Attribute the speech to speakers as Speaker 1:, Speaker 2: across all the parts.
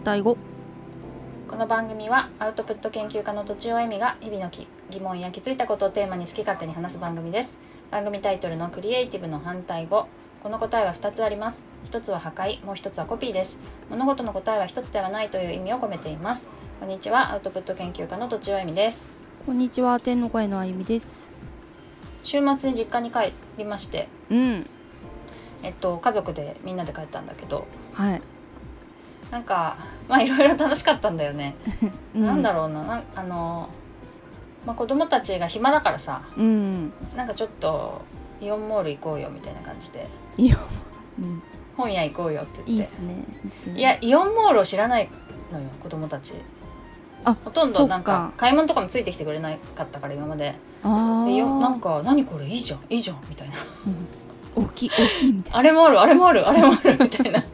Speaker 1: 対語。
Speaker 2: この番組はアウトプット研究家のとちおえみが日々のき疑問や気づいたことをテーマに好き勝手に話す番組です。番組タイトルのクリエイティブの反対語。この答えは2つあります。1つは破壊。もう1つはコピーです。物事の答えは1つではないという意味を込めています。こんにちは。アウトプット研究家のとちおえみです。
Speaker 1: こんにちは。天の声のあゆみです。
Speaker 2: 週末に実家に帰りまして。
Speaker 1: うん。
Speaker 2: えっと家族でみんなで帰ったんだけど。
Speaker 1: はい、
Speaker 2: なんかまあいろいろ楽しかったんだよね、
Speaker 1: う
Speaker 2: なんだろうな。なんあのまあ子供たちが暇だからさ
Speaker 1: うん。
Speaker 2: なんかちょっとイオンモール行こうよみたいな感じで。
Speaker 1: いいよ、うん、
Speaker 2: 本屋行こうよって言って。
Speaker 1: いいっすね。ね。
Speaker 2: いやイオンモールを知らないのよ子供たち。
Speaker 1: あ
Speaker 2: ほとんどなんか買い物とかもついてきてくれなかったから今まで。
Speaker 1: あ
Speaker 2: でよなん
Speaker 1: ー
Speaker 2: か「何これいいじゃんいいじゃん」みたいな。
Speaker 1: 大きい大きいみ「たい
Speaker 2: あれもあるあれもあるあれもある」みたいな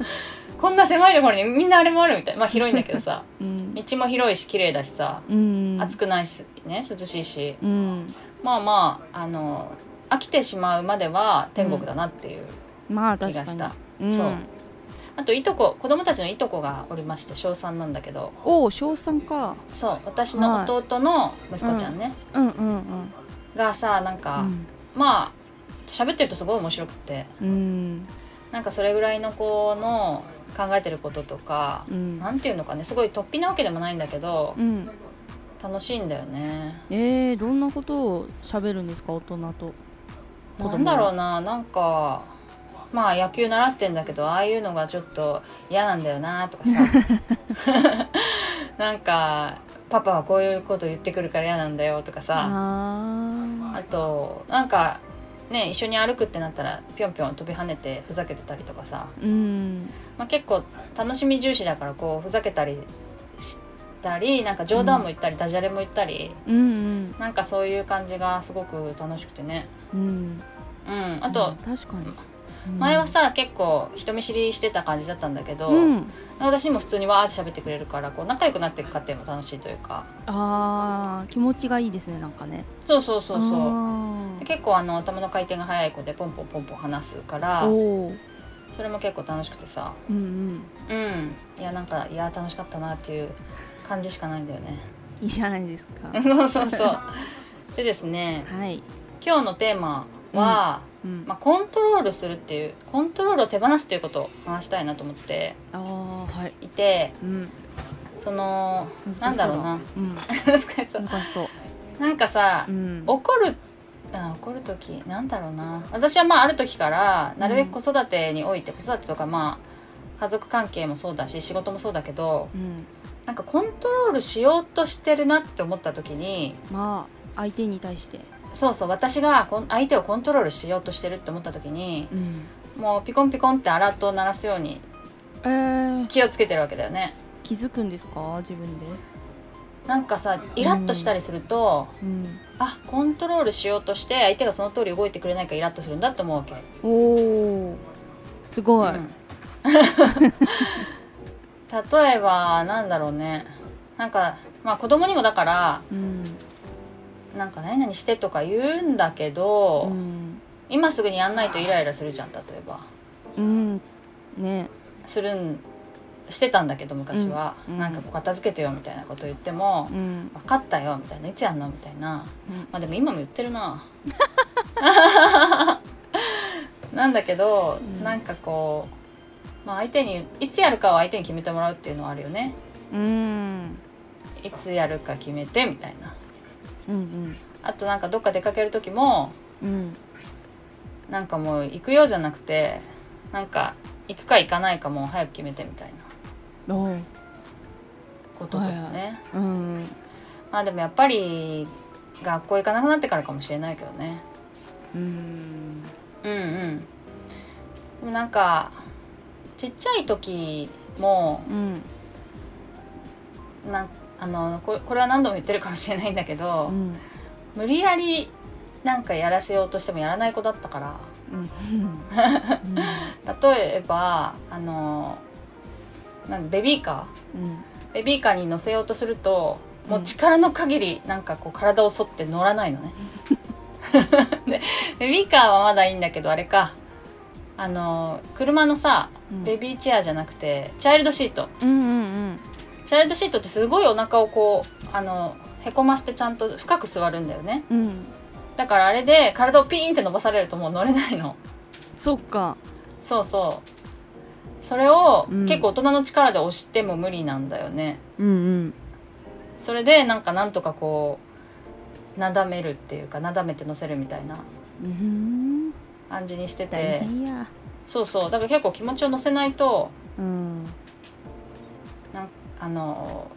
Speaker 2: こんな狭いところにみんなあれもあるみたい。なまあ広いんだけどさ。
Speaker 1: な うん。
Speaker 2: 道も広いし綺麗だしさ。
Speaker 1: うん。
Speaker 2: 暑くないしね涼しいし。
Speaker 1: うん。
Speaker 2: まあまああの飽きてしまうまでは天国だなっていう
Speaker 1: まあ
Speaker 2: 気がした、
Speaker 1: 確かに、うん、
Speaker 2: そう。あといとこ子供たちのいとこがおりまして小3なんだけど。
Speaker 1: おお小三か。
Speaker 2: そう私の弟の息子ちゃんね、
Speaker 1: うん。うんうん
Speaker 2: がさなんか、まあ喋ってるとすごい面白くて。
Speaker 1: うんうん。
Speaker 2: なんかそれぐらいの子の考えてることとか、
Speaker 1: うん。
Speaker 2: なんていうのかねすごい突飛なわけでもないんだけど、
Speaker 1: うん。
Speaker 2: 楽しいんだよね。
Speaker 1: えー、どんなことを喋るんですか大人と。子供は。
Speaker 2: なんだろうななんかまあ野球習ってんだけどああいうのがちょっと嫌なんだよなとかさ。なんかパパはこういうこと言ってくるから嫌なんだよとかさ。
Speaker 1: あ
Speaker 2: あとなんかね一緒に歩くってなったらぴょんぴょん飛び跳ねてふざけてたりとかさ、
Speaker 1: ーうん。
Speaker 2: まあ、結構楽しみ重視だからこうふざけたりしたりなんか冗談も言ったり、ダジャレも言ったり
Speaker 1: うんうん。
Speaker 2: なんかそういう感じがすごく楽しくてね。
Speaker 1: うん。
Speaker 2: うん。あと、
Speaker 1: うん確かに、うん
Speaker 2: 前はさ結構人見知りしてた感じだったんだけど、
Speaker 1: うん。
Speaker 2: 私にも普通にわーって喋ってくれるからこう仲良くなっていく過程も楽しいというか。
Speaker 1: あー気持ちがいいですねなんかね。
Speaker 2: そうそうそうそう。結構あの頭の回転が速い子でポンポンポンポン話すからそれも結構楽しくてさ。
Speaker 1: うんうん。
Speaker 2: うん。いやなんかいや楽しかったなっていう感じしかないんだよね。
Speaker 1: いいじゃないですか。
Speaker 2: そうそうそう。でですね
Speaker 1: はい、
Speaker 2: 今日のテーマは、
Speaker 1: うん
Speaker 2: まあ、コントロールするっていうコントロールを手放すっていうことを話したいなと思って
Speaker 1: ああはい。
Speaker 2: いて
Speaker 1: うん。
Speaker 2: そのなんだろうな。
Speaker 1: うん。
Speaker 2: 難しそう。なんかさ、
Speaker 1: うん。
Speaker 2: 怒るあ怒る時なんだろうな。私はまあある時からなるべく子育てにおいて、子育てとかまあ家族関係もそうだし仕事もそうだけど
Speaker 1: うん。
Speaker 2: なんかコントロールしようとしてるなって思った時に
Speaker 1: まあ相手に対して
Speaker 2: そうそう私がこん相手をコントロールしようとしてるって思った時に
Speaker 1: うん。
Speaker 2: もうピコンピコンってアラートを鳴らすように
Speaker 1: えー、
Speaker 2: 気をつけてるわけだよね。
Speaker 1: 気づくんですか？自分で。
Speaker 2: なんかさイラッとしたりすると、
Speaker 1: うん。
Speaker 2: あコントロールしようとして相手がその通り動いてくれないからイラッとするんだって思うわけ。
Speaker 1: おおすごい、
Speaker 2: うん。例えばなんだろうね。なんかまあ子供にもだから
Speaker 1: うん
Speaker 2: なんか何々してとか言うんだけど、
Speaker 1: うん。
Speaker 2: 今すぐにやんないとイライラするじゃん例えば。
Speaker 1: うん。ね。
Speaker 2: するんしてたんだけど昔は、
Speaker 1: うん。うん。
Speaker 2: なんかこう片付けてよみたいなこと言っても
Speaker 1: うん「
Speaker 2: 分かったよ」みたいな「いつやんの?」みたいな。
Speaker 1: うん。
Speaker 2: まあでも今も言ってるな。なんだけど、
Speaker 1: うん。
Speaker 2: なんかこう、まあ、相手にいつやるかは相手に決めてもらうっていうのはあるよね。
Speaker 1: うん。
Speaker 2: いつやるか決めてみたいな
Speaker 1: うん
Speaker 2: あとなんかどっか出かける時も
Speaker 1: うん。
Speaker 2: なんかもう行くようじゃなくてなんか行くか行かないかもう早く決めてみたいな。こととかね、
Speaker 1: はいうん。
Speaker 2: まあでもやっぱり学校行かなくなってからかもしれないけどね。
Speaker 1: うん。
Speaker 2: うんうん。でもなんかちっちゃい時も
Speaker 1: うん。
Speaker 2: なんあのこれこれは何度も言ってるかもしれないんだけど、
Speaker 1: うん。
Speaker 2: 無理やりなんかやらせようとしてもやらない子だったから。
Speaker 1: うん。
Speaker 2: 例えばあのなんだベビーカ
Speaker 1: うん。
Speaker 2: ーベビーカーに乗せようとするともう力の限りなんかこう体を反って乗らないのね。でベビーカーはまだいいんだけどあれか。あの車のさ
Speaker 1: うん。
Speaker 2: ベビーチェアじゃなくてチャイルドシート。
Speaker 1: うんうんうん
Speaker 2: チャイルドシートってすごいお腹をこうあのへこましてちゃんと深く座るんだよね。
Speaker 1: うん。
Speaker 2: だからあれで体をピーンって伸ばされるともう乗れないの。
Speaker 1: そっか。
Speaker 2: そうそう。それを
Speaker 1: うん。
Speaker 2: 結構大人の力で押しても無理なんだよね、
Speaker 1: うんうん。
Speaker 2: それでなんかなんとかこうなだめるっていうかなだめて乗せるみたいな
Speaker 1: うん。
Speaker 2: 感じにして
Speaker 1: 大
Speaker 2: てそうそう。だから結構気持ちを乗せないと
Speaker 1: うん
Speaker 2: あの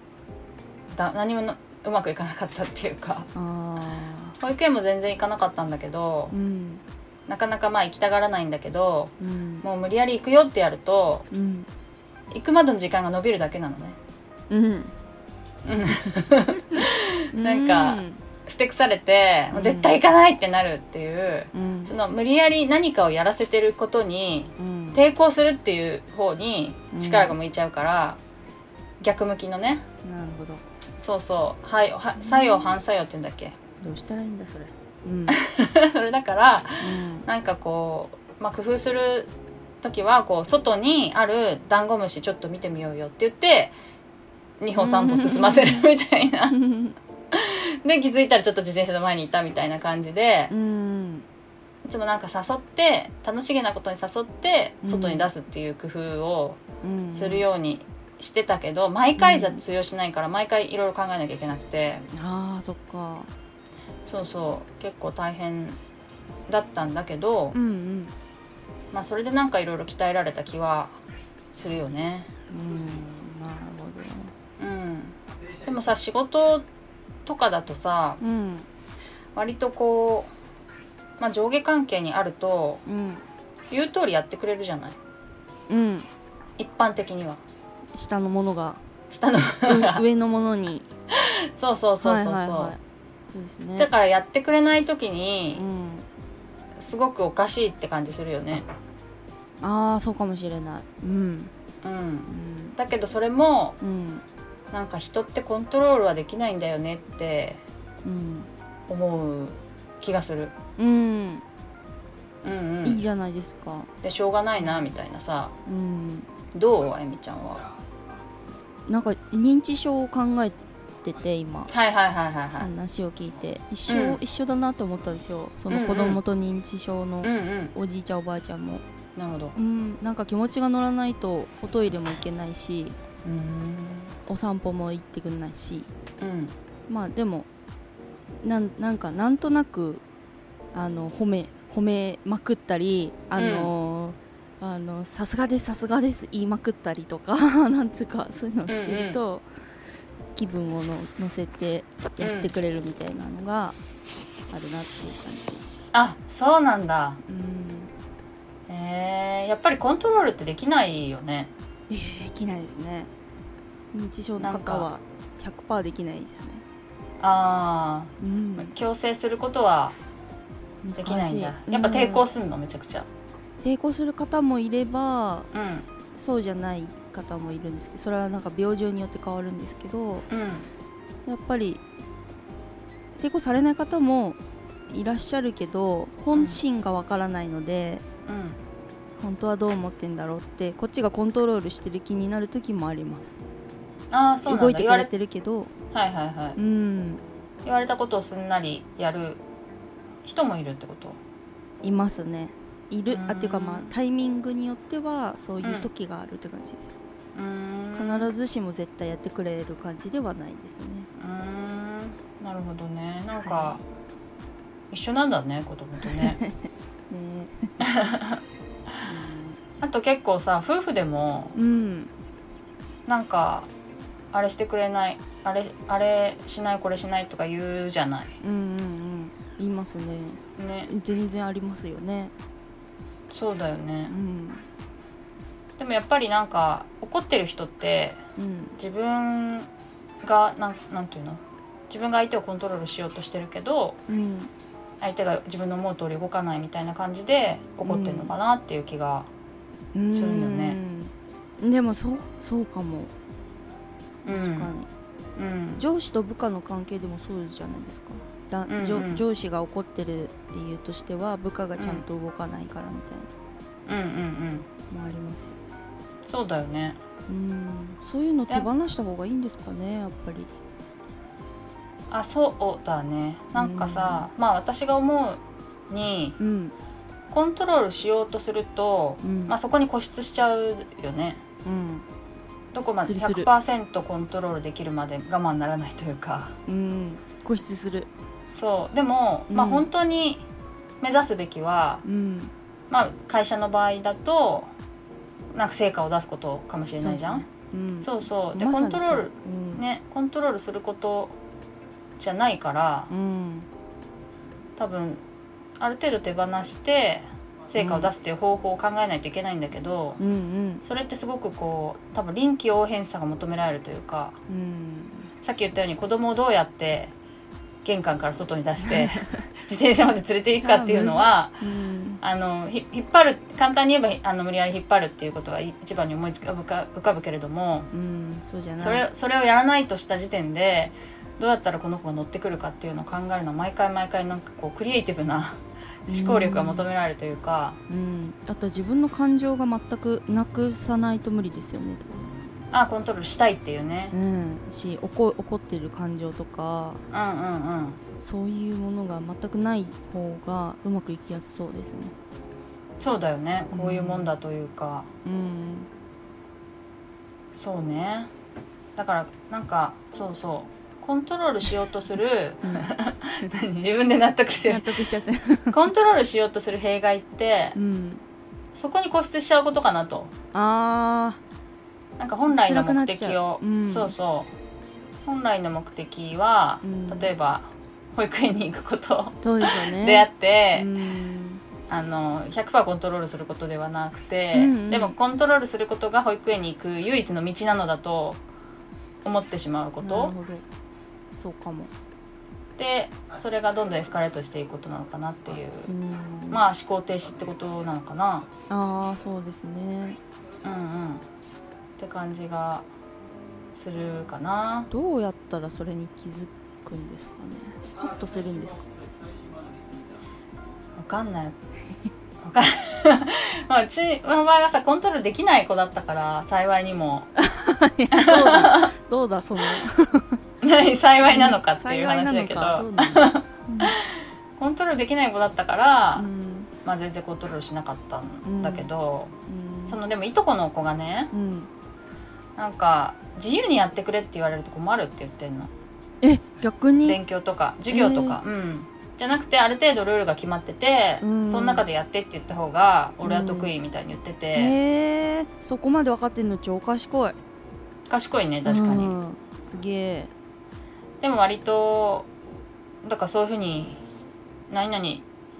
Speaker 2: だ何ものうまくいかなかったっていうか。
Speaker 1: あ
Speaker 2: 保育園も全然行かなかったんだけど
Speaker 1: ーうん。
Speaker 2: なかなかまあ行きたがらないんだけど
Speaker 1: うん。
Speaker 2: もう無理やり行くよってやると
Speaker 1: うん。
Speaker 2: 行くまでの時間が伸びるだけなのね。
Speaker 1: うん。
Speaker 2: なんかふてくされてもう絶対行かないってなるっていう
Speaker 1: うん。
Speaker 2: その無理やり何かをやらせてることに
Speaker 1: うん。
Speaker 2: 抵抗するっていう方に力が向いちゃうから、逆向きのね。
Speaker 1: なるほど。
Speaker 2: そうそう。はいは作用反作用って言うんだっけ？
Speaker 1: どうしたらいいんだそれ。うん。
Speaker 2: それだから
Speaker 1: うん。
Speaker 2: なんかこう、まあ、工夫する時はこう外にあるダンゴムシちょっと見てみようよって言って2歩3歩進ませるみたいな。
Speaker 1: うん。
Speaker 2: で気づいたらちょっと自転車の前にいたみたいな感じで
Speaker 1: うん。
Speaker 2: いつもなんか誘って楽しげなことに誘って
Speaker 1: うん
Speaker 2: 外に出すっていう工夫を
Speaker 1: うん。
Speaker 2: するようにしてたけど毎回じゃ通用しないから毎回いろいろ考えなきゃいけなくて。
Speaker 1: あーそっか。
Speaker 2: そうそう。結構大変だったんだけど、
Speaker 1: うんうん。
Speaker 2: まあそれでなんかいろいろ鍛えられた気はするよね。
Speaker 1: うんなるほ
Speaker 2: うん、でもさ仕事とかだとさ
Speaker 1: どうん。
Speaker 2: 割とこう、まあ、上下関係にあると
Speaker 1: うん。
Speaker 2: 言う通りやってくれるじゃない？
Speaker 1: うん。
Speaker 2: 一般的には
Speaker 1: 下のものが
Speaker 2: 下の。
Speaker 1: う 上のものに。
Speaker 2: そうそうそうそうそう、
Speaker 1: はいはいはい。そうですね。
Speaker 2: だからやってくれない時に
Speaker 1: うん。
Speaker 2: すごくおかしいって感じするよね。
Speaker 1: ああそうかもしれない。うん。
Speaker 2: うん。
Speaker 1: うん。
Speaker 2: だけどそれも
Speaker 1: うん。
Speaker 2: なんか人ってコントロールはできないんだよねって
Speaker 1: うん。
Speaker 2: 思う気がする。
Speaker 1: うん。
Speaker 2: うんうん。
Speaker 1: いいじゃないですか。
Speaker 2: でしょうがないなみたいなさ。
Speaker 1: うん。
Speaker 2: どうあゆみちゃんは？
Speaker 1: なんか認知症を考えてて今。
Speaker 2: はいはいはいはいはい。
Speaker 1: 話を聞いて。一緒、
Speaker 2: うん。
Speaker 1: 一緒だなと思ったんですよ。その子供と認知症の
Speaker 2: うんうん。
Speaker 1: おじいちゃんおばあちゃんも。
Speaker 2: なるほど。
Speaker 1: うん。なんか気持ちが乗らないとおトイレも行けないし
Speaker 2: うん。
Speaker 1: お散歩も行ってくんないし。
Speaker 2: うん。
Speaker 1: まあでもなんなんかなんとなくあの褒め褒めまくったりあの、あのさすがですさすがです言いまくったりとか なんつうかそういうのをしてると、気分をの乗せてやってくれるみたいなのがあるなっていう感じ。
Speaker 2: あそうなんだ。
Speaker 1: うん。
Speaker 2: えー、やっぱりコントロールってできないよね。
Speaker 1: えーできないですね。認知症の方は100%できないですね。
Speaker 2: あ
Speaker 1: うん。
Speaker 2: あ強制することはできないんだ。やっぱ抵抗すんのめちゃくちゃ
Speaker 1: 抵抗する方もいれば
Speaker 2: うん。
Speaker 1: そうじゃない方もいるんですけどそれはなんか病状によって変わるんですけど
Speaker 2: うん。
Speaker 1: やっぱり抵抗されない方もいらっしゃるけど本心がわからないので、
Speaker 2: うん。
Speaker 1: 本当はどう思ってんだろうってこっちがコントロールしてる気になる時もあります。
Speaker 2: ああそうなんだ。
Speaker 1: 動いてくれ
Speaker 2: 言われ
Speaker 1: てるけど。
Speaker 2: はいはいはい。
Speaker 1: うん。
Speaker 2: 言われたことをすんなりやる人もいるってこと？
Speaker 1: いますねいる
Speaker 2: うん。
Speaker 1: あっていうかまあタイミングによってはそういう時があるって感じです、
Speaker 2: うーん。
Speaker 1: 必ずしも絶対やってくれる感じではないですね。
Speaker 2: うーん。なるほどね。なんか、
Speaker 1: は
Speaker 2: 一緒なんだね子供とね。
Speaker 1: ね。
Speaker 2: あと結構さ夫婦でも
Speaker 1: うん。
Speaker 2: なんかあれしてくれないあれあれしないこれしないとか言うじゃない。
Speaker 1: うんうんうん。言いますね。
Speaker 2: ね。
Speaker 1: 全然ありますよね
Speaker 2: そうだよね。
Speaker 1: うん。
Speaker 2: でもやっぱりなんか怒ってる人って
Speaker 1: うん。
Speaker 2: 自分がなんなんていうの？自分が相手をコントロールしようとしてるけど
Speaker 1: うん。
Speaker 2: 相手が自分の思う通り動かないみたいな感じで怒ってるのかなっていう気が、
Speaker 1: う
Speaker 2: するよね。
Speaker 1: ん。でもそうそうかも。
Speaker 2: うん
Speaker 1: 確かに、
Speaker 2: うん。
Speaker 1: 上司と部下の関係でもそうじゃないですか。だ、
Speaker 2: うんうん。
Speaker 1: 上上司が怒ってる理由としては部下がちゃんと動かないからみたい
Speaker 2: うんうんうん。
Speaker 1: もありますよ。
Speaker 2: そうだよね。
Speaker 1: うん。そういうの手放した方がいいんですかねやっぱり。
Speaker 2: あそうだね。なんかさ、まあ私が思うに
Speaker 1: うん。
Speaker 2: コントロールしようとすると、
Speaker 1: うん。
Speaker 2: まあ、そこに固執しちゃうよね。
Speaker 1: うん
Speaker 2: どこまです
Speaker 1: るする。
Speaker 2: 100%コントロールできるまで我慢ならないというか。
Speaker 1: うん。固執する。
Speaker 2: そう。でも、まあ
Speaker 1: うん
Speaker 2: 本当に目指すべきは、
Speaker 1: うん。
Speaker 2: まあ、会社の場合だとなんか成果を出すことかもしれないじゃん。
Speaker 1: うん。
Speaker 2: そうそう。でコントロール
Speaker 1: うん。
Speaker 2: ねコントロールすることじゃないから
Speaker 1: うん。
Speaker 2: 多分ある程度手放して成果を出すっていう方法を考えないといけないんだけど、
Speaker 1: うんうん。
Speaker 2: それってすごくこう多分臨機応変さが求められるというか
Speaker 1: うん。
Speaker 2: さっき言ったように子供をどうやって玄関から外に出して 自転車まで連れて行くかっていうのは
Speaker 1: うん。
Speaker 2: あのひ引っ張る簡単に言えばひあの無理やり引っ張るっていうことが一番に思いつか浮か浮かぶけれども
Speaker 1: うんそうじゃない。
Speaker 2: それそれをやらないとした時点でどうやったらこの子が乗ってくるかっていうのを考えるのは毎回毎回なんかこうクリエイティブな思考力が求められるというか、
Speaker 1: うん。あと自分の感情が全くなくさないと無理ですよね。
Speaker 2: あコントロールしたいっていうね。
Speaker 1: うん。し怒怒ってる感情とか。
Speaker 2: うんうんうん。
Speaker 1: そういうものが全くない方がうまくいきやすそうですね。
Speaker 2: そうだよね。こういうもんだというか、
Speaker 1: うん。
Speaker 2: そうね。だからなんかそうそうコントロールしようとする 自分で納得して
Speaker 1: 納
Speaker 2: る
Speaker 1: 得しちゃって。
Speaker 2: コントロールしようとする弊害って
Speaker 1: うん。
Speaker 2: そこに固執しちゃうことかなと。
Speaker 1: あ
Speaker 2: なんか本来の目的を、
Speaker 1: うん。
Speaker 2: そうそう。本来の目的は、
Speaker 1: うん。
Speaker 2: 例えば保育園に行くこと。
Speaker 1: ーそうですよね。
Speaker 2: であって、
Speaker 1: うん。
Speaker 2: あの100%コントロールすることではなくて、
Speaker 1: うんうん。
Speaker 2: でもコントロールすることが保育園に行く唯一の道なのだと思ってしまうこと
Speaker 1: そうかも。
Speaker 2: でそれがどんどんエスカレートしていくことなのかなっていう、
Speaker 1: うん
Speaker 2: まあ思考停止ってことなのかな。
Speaker 1: ああそうですね。
Speaker 2: うんうん。って感じがするかな。
Speaker 1: どうやったらそれに気づくんですかね。ハッとするんですか？
Speaker 2: わかんない。わかん まあうちの場合はさコントロールできない子だったから幸いにも。
Speaker 1: どうだどうだその。
Speaker 2: 何幸いなのかっていう話だけど。
Speaker 1: うなんだ
Speaker 2: コントロールできない子だったから、
Speaker 1: うん。
Speaker 2: まあ、全然コントロールしなかったんだけど、
Speaker 1: うん。
Speaker 2: そのでもいとこの子がね
Speaker 1: うん。
Speaker 2: なんか自由にやってくれって言われると困るって言ってんの。
Speaker 1: え逆に？
Speaker 2: 勉強とか授業とか、うん。じゃなくてある程度ルールが決まってて、
Speaker 1: うん。
Speaker 2: その中でやってって言った方が俺は得意みたいに言ってて、
Speaker 1: へえそこまで分かってんの超賢い。
Speaker 2: 賢いね確かに、
Speaker 1: うん。すげえ
Speaker 2: でも割とだからそういうふうに「何々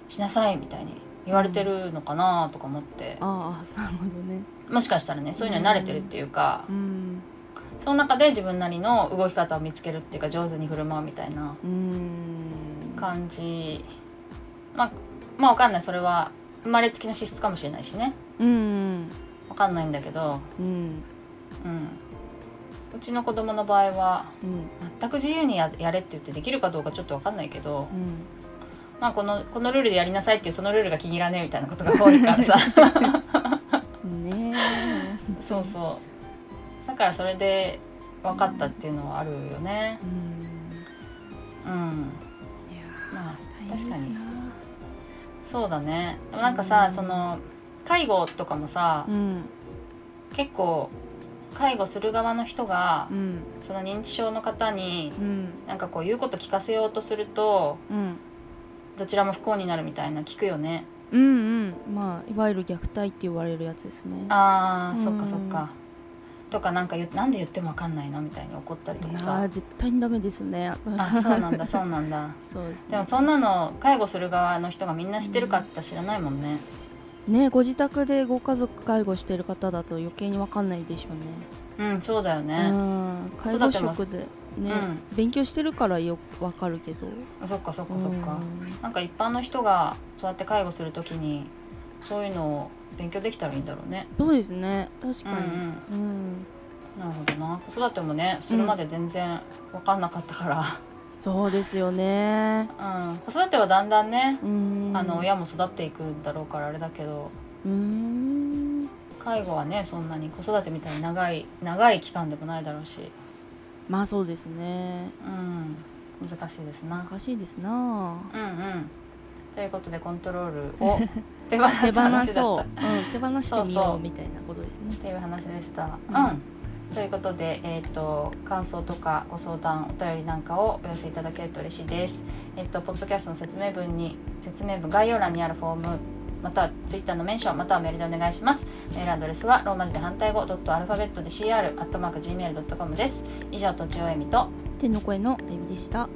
Speaker 2: しなさい」みたいに言われてるのかなとか思って、
Speaker 1: ああなるほどね。
Speaker 2: もしかしたらねそういうのに慣れてるっていうか、
Speaker 1: うん。
Speaker 2: その中で自分なりの動き方を見つけるっていうか上手に振る舞うみたいな
Speaker 1: うん。
Speaker 2: 感じ。まあまあわかんない。それは生まれつきの資質かもしれないしね。
Speaker 1: うん。
Speaker 2: わかんないんだけど、
Speaker 1: うん。
Speaker 2: うん、うちの子供の場合は
Speaker 1: うん。
Speaker 2: 全く自由にややれって言ってできるかどうかちょっとわかんないけど、
Speaker 1: うん。
Speaker 2: まあ、このこのルールでやりなさいっていうそのルールが気に入らねえみたいなことが多いからさ。
Speaker 1: ね
Speaker 2: そうそう。だからそれで分かったっていうのはあるよね。
Speaker 1: えうん。
Speaker 2: うん。
Speaker 1: いや
Speaker 2: まあ
Speaker 1: 大変ですな。
Speaker 2: そうだね。でもなんかさ、
Speaker 1: うん。
Speaker 2: その介護とかもさ、
Speaker 1: うん。
Speaker 2: 結構介護する側の人が、
Speaker 1: うん。
Speaker 2: その認知症の方に
Speaker 1: うん。
Speaker 2: なんかこう言うこと聞かせようとすると
Speaker 1: うん。
Speaker 2: どちらも不幸になるみたいな聞くよね。
Speaker 1: うんうん。まあいわゆる虐待って言われるやつですね。
Speaker 2: あー、
Speaker 1: うん。
Speaker 2: そっかそっか。とかなんかなんで言っても分かんないのみたいに怒ったりとか。
Speaker 1: あ
Speaker 2: さ
Speaker 1: ー絶対にダメですね。
Speaker 2: あそうなんだそうなんだ。
Speaker 1: そうですね。
Speaker 2: でもそんなの介護する側の人がみんな知ってるかって知らないもんね
Speaker 1: ねご自宅でご家族介護してる方だと余計に分かんないでしょうね。
Speaker 2: うんそうだよ
Speaker 1: う
Speaker 2: ね
Speaker 1: ん介護職でね、
Speaker 2: う
Speaker 1: 勉強してるからよく分かるけど。
Speaker 2: そっかそっかそっか。
Speaker 1: うん。
Speaker 2: なんか一般の人がそうやって介護するときにそういうのを勉強できたらいいんだろうね。
Speaker 1: そうですね。確かに。
Speaker 2: うんうん。
Speaker 1: うん。
Speaker 2: なるほどな。子育てもねするまで全然分かんなかったから、
Speaker 1: そうですよね。
Speaker 2: うん、子育てはだんだんね、
Speaker 1: うん。
Speaker 2: あの親も育っていくんだろうからあれだけど
Speaker 1: うーん。
Speaker 2: 介護はねそんなに子育てみたいに長い長い期間でもないだろうし。
Speaker 1: まあそうですね。
Speaker 2: うん。難しいですな。
Speaker 1: 難しいですな。
Speaker 2: うんうん。ということでコントロールを 手放す
Speaker 1: 手放
Speaker 2: 話だ
Speaker 1: そう、
Speaker 2: った
Speaker 1: う。ん、手放してみ
Speaker 2: そうそう
Speaker 1: ようみたいなことですね。
Speaker 2: っていう話でした。
Speaker 1: う
Speaker 2: うんん、ということで、えー、と感想とかご相談お便りなんかをお寄せいただけると嬉しいです。えっ、とポッドキャストの説明文に説明文概要欄にあるフォームまたはツイッターのメンションまたはメールでお願いします。メールアドレスはローマ字で反対語ドットアルファベットで CR アットマーク Gmail.com です。以上とちおえみと
Speaker 1: 天の声のえみでした